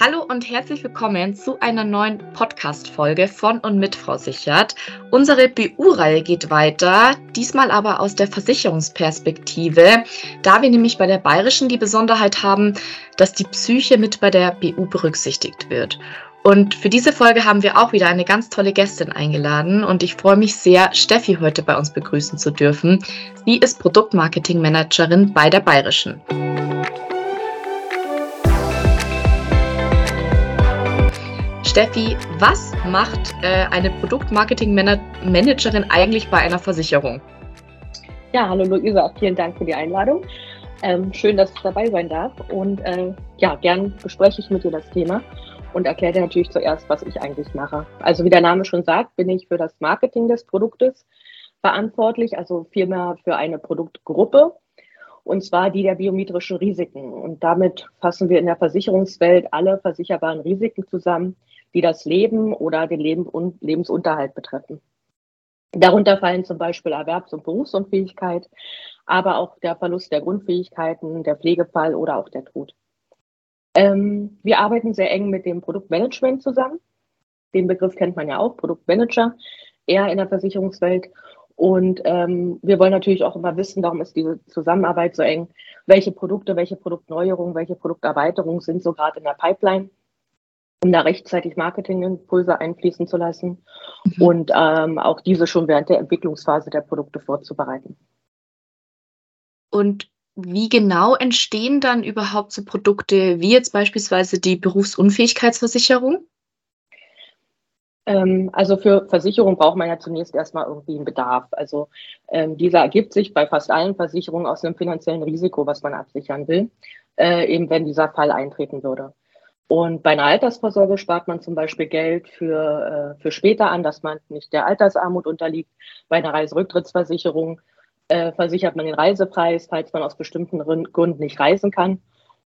Hallo und herzlich willkommen zu einer neuen Podcast-Folge von und mit Frau Sichert. Unsere BU-Reihe geht weiter, diesmal aber aus der Versicherungsperspektive, da wir nämlich bei der Bayerischen die Besonderheit haben, dass die Psyche mit bei der BU berücksichtigt wird. Und für diese Folge haben wir auch wieder eine ganz tolle Gästin eingeladen und ich freue mich sehr, Steffi heute bei uns begrüßen zu dürfen. Sie ist Produktmarketing-Managerin bei der Bayerischen. Steffi, was macht äh, eine Produktmarketing-Managerin eigentlich bei einer Versicherung? Ja, hallo Luisa, vielen Dank für die Einladung. Ähm, schön, dass ich dabei sein darf. Und äh, ja, gern bespreche ich mit dir das Thema und erkläre dir natürlich zuerst, was ich eigentlich mache. Also wie der Name schon sagt, bin ich für das Marketing des Produktes verantwortlich, also vielmehr für eine Produktgruppe und zwar die der biometrischen Risiken. Und damit fassen wir in der Versicherungswelt alle versicherbaren Risiken zusammen, die das Leben oder den Leben und Lebensunterhalt betreffen. Darunter fallen zum Beispiel Erwerbs- und Berufsunfähigkeit, aber auch der Verlust der Grundfähigkeiten, der Pflegefall oder auch der Tod. Ähm, wir arbeiten sehr eng mit dem Produktmanagement zusammen. Den Begriff kennt man ja auch, Produktmanager, eher in der Versicherungswelt. Und ähm, wir wollen natürlich auch immer wissen, darum ist diese Zusammenarbeit so eng, welche Produkte, welche Produktneuerungen, welche Produkterweiterungen sind so gerade in der Pipeline um da rechtzeitig Marketingimpulse einfließen zu lassen mhm. und ähm, auch diese schon während der Entwicklungsphase der Produkte vorzubereiten. Und wie genau entstehen dann überhaupt so Produkte wie jetzt beispielsweise die Berufsunfähigkeitsversicherung? Ähm, also für Versicherung braucht man ja zunächst erstmal irgendwie einen Bedarf. Also ähm, dieser ergibt sich bei fast allen Versicherungen aus einem finanziellen Risiko, was man absichern will, äh, eben wenn dieser Fall eintreten würde. Und bei einer Altersvorsorge spart man zum Beispiel Geld für, äh, für später an, dass man nicht der Altersarmut unterliegt. Bei einer Reiserücktrittsversicherung äh, versichert man den Reisepreis, falls man aus bestimmten Gründen nicht reisen kann.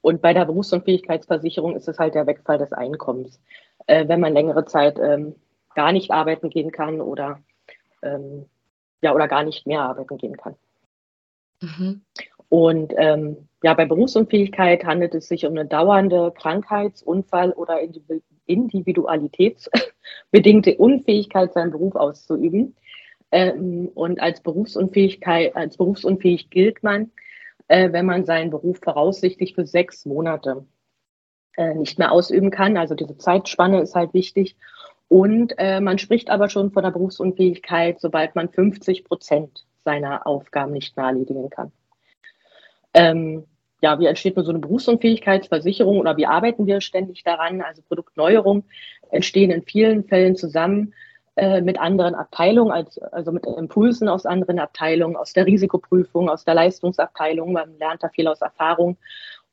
Und bei der Berufsunfähigkeitsversicherung ist es halt der Wegfall des Einkommens, äh, wenn man längere Zeit ähm, gar nicht arbeiten gehen kann oder, ähm, ja, oder gar nicht mehr arbeiten gehen kann. Mhm. Und ähm, ja, bei Berufsunfähigkeit handelt es sich um eine dauernde Krankheits-, Unfall- oder individualitätsbedingte Unfähigkeit, seinen Beruf auszuüben. Ähm, und als Berufsunfähigkeit, als berufsunfähig gilt man, äh, wenn man seinen Beruf voraussichtlich für sechs Monate äh, nicht mehr ausüben kann. Also diese Zeitspanne ist halt wichtig. Und äh, man spricht aber schon von der Berufsunfähigkeit, sobald man 50 Prozent seiner Aufgaben nicht mehr erledigen kann. Ähm, ja, wie entsteht nur so eine Berufsunfähigkeitsversicherung oder wie arbeiten wir ständig daran? Also Produktneuerungen entstehen in vielen Fällen zusammen äh, mit anderen Abteilungen, als, also mit Impulsen aus anderen Abteilungen, aus der Risikoprüfung, aus der Leistungsabteilung. Man lernt da viel aus Erfahrung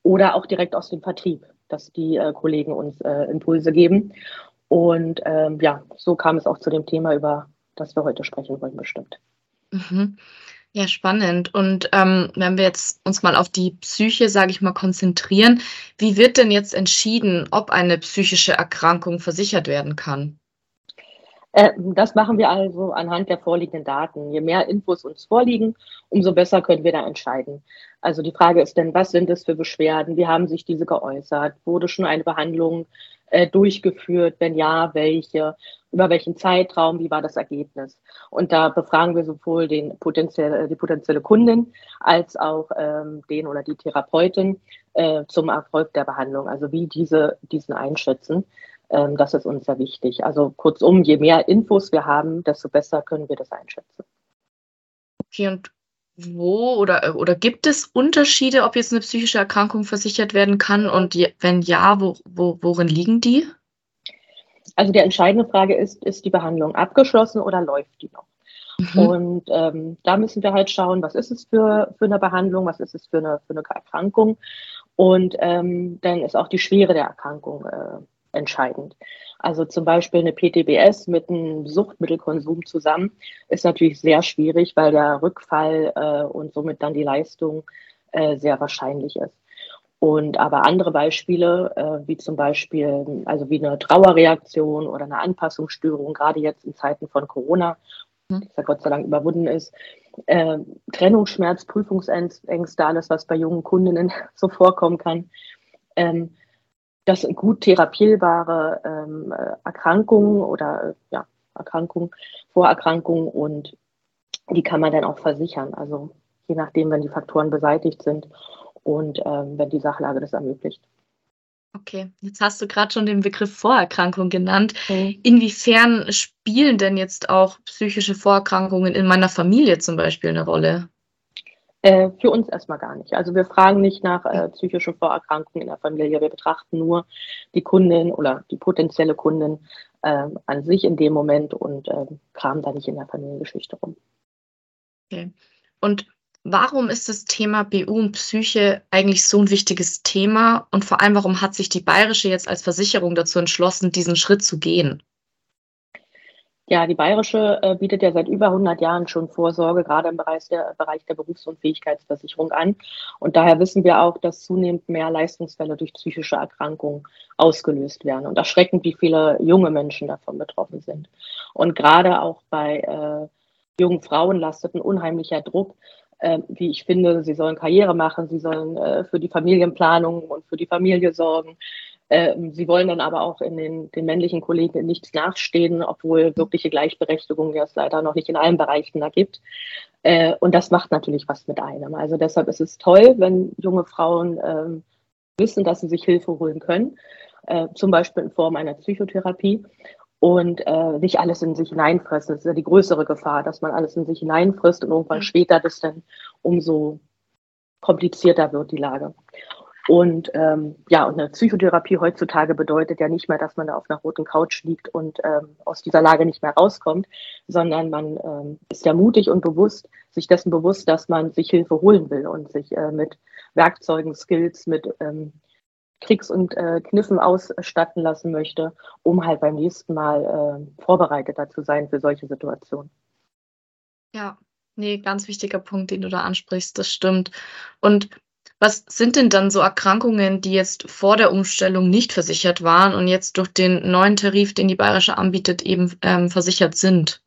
oder auch direkt aus dem Vertrieb, dass die äh, Kollegen uns äh, Impulse geben. Und ähm, ja, so kam es auch zu dem Thema, über das wir heute sprechen wollen, bestimmt. Mhm. Ja, spannend. Und ähm, wenn wir jetzt uns mal auf die Psyche, sage ich mal, konzentrieren, wie wird denn jetzt entschieden, ob eine psychische Erkrankung versichert werden kann? Äh, das machen wir also anhand der vorliegenden Daten. Je mehr Infos uns vorliegen, umso besser können wir da entscheiden. Also die Frage ist denn, was sind es für Beschwerden? Wie haben sich diese geäußert? Wurde schon eine Behandlung äh, durchgeführt? Wenn ja, welche? Über welchen Zeitraum? Wie war das Ergebnis? Und da befragen wir sowohl den potenzielle, die potenzielle Kundin als auch ähm, den oder die Therapeutin äh, zum Erfolg der Behandlung. Also wie diese diesen einschätzen. Ähm, das ist uns sehr wichtig. Also kurzum, je mehr Infos wir haben, desto besser können wir das einschätzen. Okay, und wo oder, oder gibt es Unterschiede, ob jetzt eine psychische Erkrankung versichert werden kann? Und wenn ja, wo, wo, worin liegen die? Also die entscheidende Frage ist, ist die Behandlung abgeschlossen oder läuft die noch? Mhm. Und ähm, da müssen wir halt schauen, was ist es für, für eine Behandlung, was ist es für eine, für eine Erkrankung. Und ähm, dann ist auch die Schwere der Erkrankung äh, entscheidend. Also zum Beispiel eine PTBS mit einem Suchtmittelkonsum zusammen ist natürlich sehr schwierig, weil der Rückfall äh, und somit dann die Leistung äh, sehr wahrscheinlich ist. Und aber andere Beispiele, äh, wie zum Beispiel, also wie eine Trauerreaktion oder eine Anpassungsstörung, gerade jetzt in Zeiten von Corona, mhm. das ja Gott sei Dank überwunden ist, äh, Trennungsschmerz, Prüfungsängste, alles, was bei jungen Kundinnen so vorkommen kann. Ähm, das sind gut therapierbare ähm, Erkrankungen oder ja, Erkrankungen, Vorerkrankungen und die kann man dann auch versichern. Also je nachdem, wenn die Faktoren beseitigt sind und ähm, wenn die Sachlage das ermöglicht. Okay, jetzt hast du gerade schon den Begriff Vorerkrankung genannt. Mhm. Inwiefern spielen denn jetzt auch psychische Vorerkrankungen in meiner Familie zum Beispiel eine Rolle? Äh, für uns erstmal gar nicht. Also wir fragen nicht nach äh, psychischen Vorerkrankungen in der Familie. Wir betrachten nur die Kundin oder die potenzielle Kundin äh, an sich in dem Moment und ähm, kramen da nicht in der Familiengeschichte rum. Okay. Und warum ist das Thema BU und Psyche eigentlich so ein wichtiges Thema? Und vor allem, warum hat sich die Bayerische jetzt als Versicherung dazu entschlossen, diesen Schritt zu gehen? Ja, die Bayerische äh, bietet ja seit über 100 Jahren schon Vorsorge, gerade im Bereich der, Bereich der Berufsunfähigkeitsversicherung an. Und daher wissen wir auch, dass zunehmend mehr Leistungsfälle durch psychische Erkrankungen ausgelöst werden. Und erschreckend, wie viele junge Menschen davon betroffen sind. Und gerade auch bei äh, jungen Frauen lastet ein unheimlicher Druck, äh, wie ich finde, sie sollen Karriere machen, sie sollen äh, für die Familienplanung und für die Familie sorgen. Ähm, sie wollen dann aber auch in den, den männlichen Kollegen nichts nachstehen, obwohl wirkliche Gleichberechtigung ja es leider noch nicht in allen Bereichen da gibt. Äh, und das macht natürlich was mit einem. Also deshalb ist es toll, wenn junge Frauen ähm, wissen, dass sie sich Hilfe holen können, äh, zum Beispiel in Form einer Psychotherapie und äh, nicht alles in sich hineinfressen. Das ist ja die größere Gefahr, dass man alles in sich hineinfrisst und irgendwann später das dann umso komplizierter wird, die Lage. Und ähm, ja, und eine Psychotherapie heutzutage bedeutet ja nicht mehr, dass man da auf einer roten Couch liegt und ähm, aus dieser Lage nicht mehr rauskommt, sondern man ähm, ist ja mutig und bewusst, sich dessen bewusst, dass man sich Hilfe holen will und sich äh, mit Werkzeugen, Skills, mit ähm, Tricks und äh, Kniffen ausstatten lassen möchte, um halt beim nächsten Mal äh, vorbereiteter zu sein für solche Situationen. Ja, nee, ganz wichtiger Punkt, den du da ansprichst, das stimmt. Und was sind denn dann so Erkrankungen, die jetzt vor der Umstellung nicht versichert waren und jetzt durch den neuen Tarif, den die Bayerische anbietet, eben ähm, versichert sind?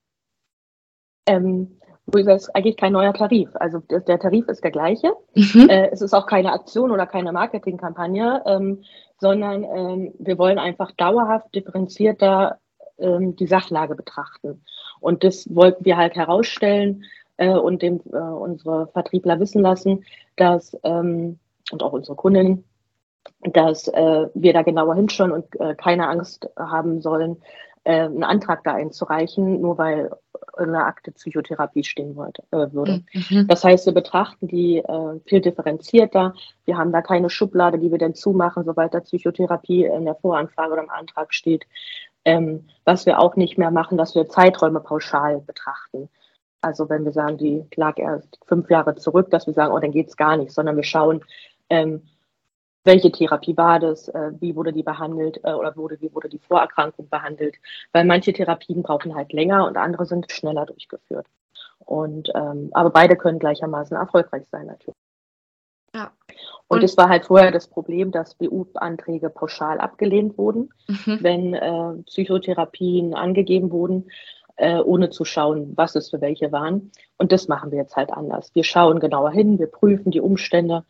Ähm, das ist eigentlich kein neuer Tarif. Also der Tarif ist der gleiche. Mhm. Äh, es ist auch keine Aktion oder keine Marketingkampagne, ähm, sondern ähm, wir wollen einfach dauerhaft differenzierter ähm, die Sachlage betrachten. Und das wollten wir halt herausstellen, äh, und dem, äh, unsere Vertriebler wissen lassen, dass ähm, und auch unsere Kundinnen, dass äh, wir da genauer hinschauen und äh, keine Angst haben sollen, äh, einen Antrag da einzureichen, nur weil in der Akte Psychotherapie stehen wollte, äh, würde. Mhm. Das heißt, wir betrachten die äh, viel differenzierter. Wir haben da keine Schublade, die wir dann zumachen, sobald da Psychotherapie in der Voranfrage oder im Antrag steht. Ähm, was wir auch nicht mehr machen, dass wir Zeiträume pauschal betrachten. Also wenn wir sagen, die lag erst fünf Jahre zurück, dass wir sagen, oh, dann geht es gar nicht, sondern wir schauen, ähm, welche Therapie war das, äh, wie wurde die behandelt äh, oder wurde, wie wurde die Vorerkrankung behandelt. Weil manche Therapien brauchen halt länger und andere sind schneller durchgeführt. Und ähm, aber beide können gleichermaßen erfolgreich sein natürlich. Ja. Und es war halt vorher das Problem, dass BU-Anträge pauschal abgelehnt wurden, mhm. wenn äh, Psychotherapien angegeben wurden äh, ohne zu schauen, was es für welche waren. Und das machen wir jetzt halt anders. Wir schauen genauer hin, wir prüfen die Umstände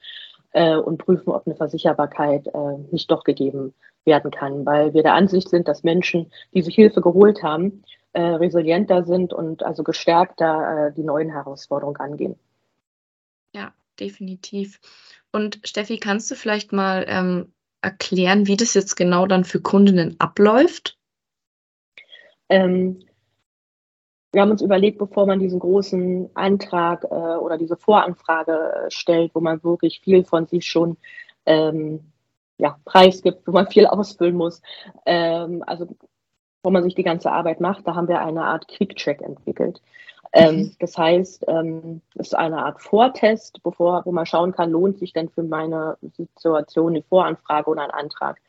äh, und prüfen, ob eine Versicherbarkeit äh, nicht doch gegeben werden kann, weil wir der Ansicht sind, dass Menschen, die sich Hilfe geholt haben, äh, resilienter sind und also gestärkter äh, die neuen Herausforderungen angehen. Ja, definitiv. Und Steffi, kannst du vielleicht mal ähm, erklären, wie das jetzt genau dann für Kundinnen abläuft? Ähm, wir haben uns überlegt, bevor man diesen großen Antrag äh, oder diese Voranfrage äh, stellt, wo man wirklich viel von sich schon ähm, ja, preisgibt, wo man viel ausfüllen muss, ähm, also wo man sich die ganze Arbeit macht, da haben wir eine Art Quick-Check entwickelt. Ähm, mhm. Das heißt, ähm, es ist eine Art Vortest, bevor, wo man schauen kann, lohnt sich denn für meine Situation eine Voranfrage oder ein Antrag.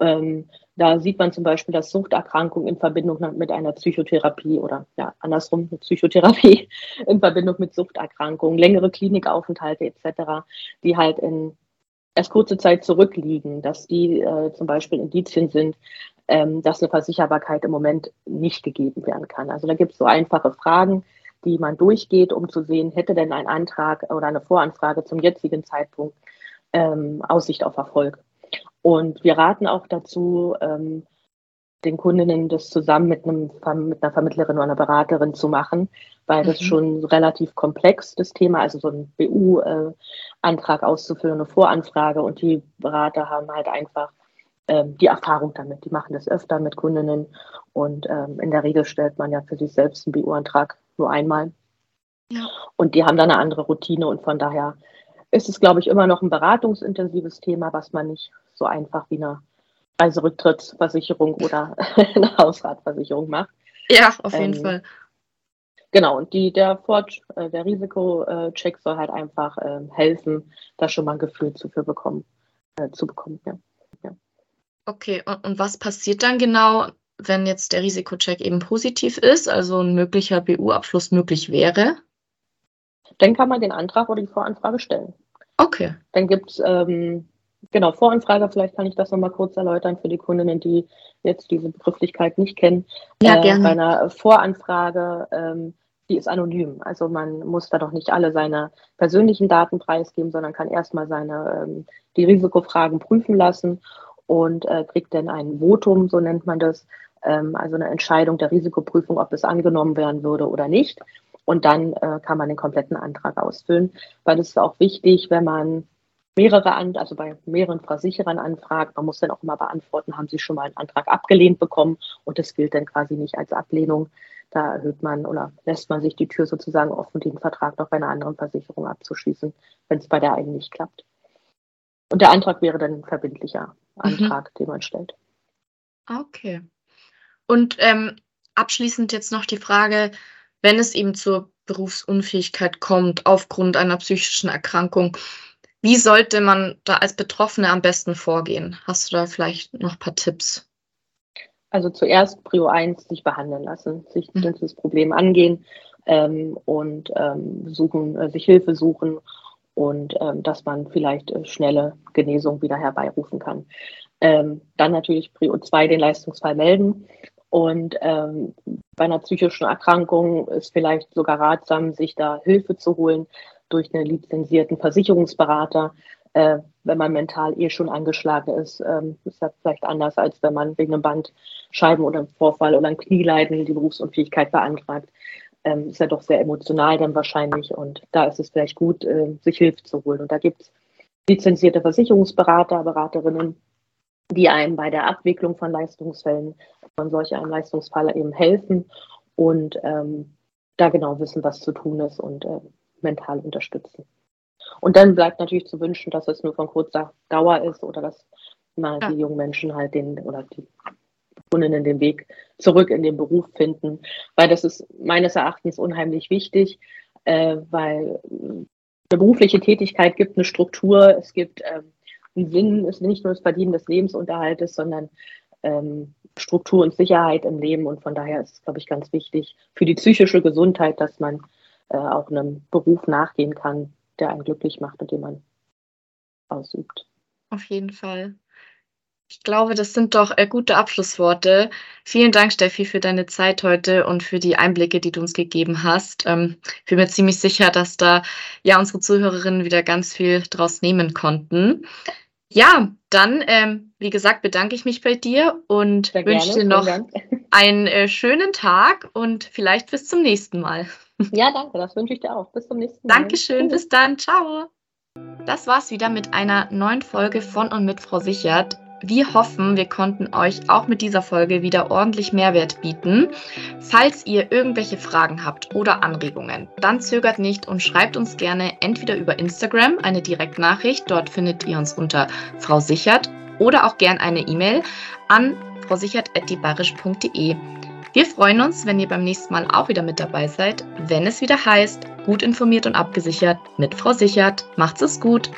Ähm, da sieht man zum Beispiel, dass Suchterkrankungen in Verbindung mit einer Psychotherapie oder ja, andersrum mit Psychotherapie in Verbindung mit Suchterkrankungen, längere Klinikaufenthalte etc., die halt in erst kurze Zeit zurückliegen, dass die äh, zum Beispiel Indizien sind, ähm, dass eine Versicherbarkeit im Moment nicht gegeben werden kann. Also da gibt es so einfache Fragen, die man durchgeht, um zu sehen, hätte denn ein Antrag oder eine Voranfrage zum jetzigen Zeitpunkt ähm, Aussicht auf Erfolg. Und wir raten auch dazu, ähm, den Kundinnen das zusammen mit, einem, mit einer Vermittlerin oder einer Beraterin zu machen, weil das mhm. schon relativ komplex, das Thema, also so ein BU-Antrag äh, auszufüllen, eine Voranfrage und die Berater haben halt einfach ähm, die Erfahrung damit. Die machen das öfter mit Kundinnen und ähm, in der Regel stellt man ja für sich selbst einen BU-Antrag nur einmal. Ja. Und die haben dann eine andere Routine und von daher ist es, glaube ich, immer noch ein beratungsintensives Thema, was man nicht so einfach wie eine Reiserücktrittsversicherung oder eine Hausratversicherung macht. Ja, auf jeden ähm, Fall. Genau, und die, der, Fort, äh, der Risikocheck soll halt einfach äh, helfen, da schon mal ein Gefühl zu, für bekommen, äh, zu bekommen. Ja. ja. Okay, und, und was passiert dann genau, wenn jetzt der Risikocheck eben positiv ist, also ein möglicher BU-Abschluss möglich wäre? Dann kann man den Antrag oder die Voranfrage stellen. Okay. Dann gibt es ähm, Genau, Voranfrage, vielleicht kann ich das nochmal kurz erläutern für die Kundinnen, die jetzt diese Begrifflichkeit nicht kennen. Ja, äh, gerne. Bei einer Voranfrage, ähm, die ist anonym. Also man muss da doch nicht alle seine persönlichen Daten preisgeben, sondern kann erstmal seine, ähm, die Risikofragen prüfen lassen und äh, kriegt dann ein Votum, so nennt man das, ähm, also eine Entscheidung der Risikoprüfung, ob es angenommen werden würde oder nicht. Und dann äh, kann man den kompletten Antrag ausfüllen, weil es ist auch wichtig, wenn man mehrere an, also bei mehreren Versicherern anfragt. Man muss dann auch immer beantworten, haben Sie schon mal einen Antrag abgelehnt bekommen und das gilt dann quasi nicht als Ablehnung. Da erhöht man oder lässt man sich die Tür sozusagen offen, den Vertrag noch bei einer anderen Versicherung abzuschließen, wenn es bei der einen nicht klappt. Und der Antrag wäre dann ein verbindlicher mhm. Antrag, mhm. den man stellt. Okay. Und ähm, abschließend jetzt noch die Frage, wenn es eben zur Berufsunfähigkeit kommt aufgrund einer psychischen Erkrankung, wie sollte man da als Betroffene am besten vorgehen? Hast du da vielleicht noch ein paar Tipps? Also zuerst Prio 1, sich behandeln lassen, sich mhm. das Problem angehen ähm, und ähm, suchen, äh, sich Hilfe suchen und ähm, dass man vielleicht äh, schnelle Genesung wieder herbeirufen kann. Ähm, dann natürlich Prio 2 den Leistungsfall melden. Und ähm, bei einer psychischen Erkrankung ist vielleicht sogar ratsam, sich da Hilfe zu holen, durch einen lizenzierten Versicherungsberater, äh, wenn man mental eh schon angeschlagen ist. Ähm, ist das vielleicht anders, als wenn man wegen einem Bandscheiben- oder einem Vorfall oder einem Knieleiden die Berufsunfähigkeit beantragt. Ähm, ist ja doch sehr emotional dann wahrscheinlich und da ist es vielleicht gut, äh, sich Hilfe zu holen. Und da gibt es lizenzierte Versicherungsberater, Beraterinnen, die einem bei der Abwicklung von Leistungsfällen, von solch einem Leistungsfall eben helfen und ähm, da genau wissen, was zu tun ist und äh, mental unterstützen. Und dann bleibt natürlich zu wünschen, dass es nur von kurzer Dauer ist oder dass mal ja. die jungen Menschen halt den oder die Kundinnen den Weg zurück in den Beruf finden, weil das ist meines Erachtens unheimlich wichtig, äh, weil eine berufliche Tätigkeit gibt eine Struktur, es gibt ähm, einen Sinn, ist nicht nur das Verdienen des Lebensunterhaltes, sondern ähm, Struktur und Sicherheit im Leben und von daher ist es, glaube ich, ganz wichtig für die psychische Gesundheit, dass man äh, auch einem Beruf nachgehen kann, der einen glücklich macht und den man ausübt. Auf jeden Fall. Ich glaube, das sind doch äh, gute Abschlussworte. Vielen Dank, Steffi, für deine Zeit heute und für die Einblicke, die du uns gegeben hast. Ähm, ich bin mir ziemlich sicher, dass da ja unsere Zuhörerinnen wieder ganz viel draus nehmen konnten. Ja, dann, ähm, wie gesagt, bedanke ich mich bei dir und wünsche dir noch einen äh, schönen Tag und vielleicht bis zum nächsten Mal. Ja, danke, das wünsche ich dir auch. Bis zum nächsten Mal. Dankeschön, bis dann. Ciao. Das war's wieder mit einer neuen Folge von und mit Frau Sichert. Wir hoffen, wir konnten euch auch mit dieser Folge wieder ordentlich Mehrwert bieten. Falls ihr irgendwelche Fragen habt oder Anregungen, dann zögert nicht und schreibt uns gerne entweder über Instagram eine Direktnachricht, dort findet ihr uns unter Frau Sichert, oder auch gern eine E-Mail an frausichert.dibarisch.de. Wir freuen uns, wenn ihr beim nächsten Mal auch wieder mit dabei seid, wenn es wieder heißt, gut informiert und abgesichert mit Frau Sichert. Macht's es gut!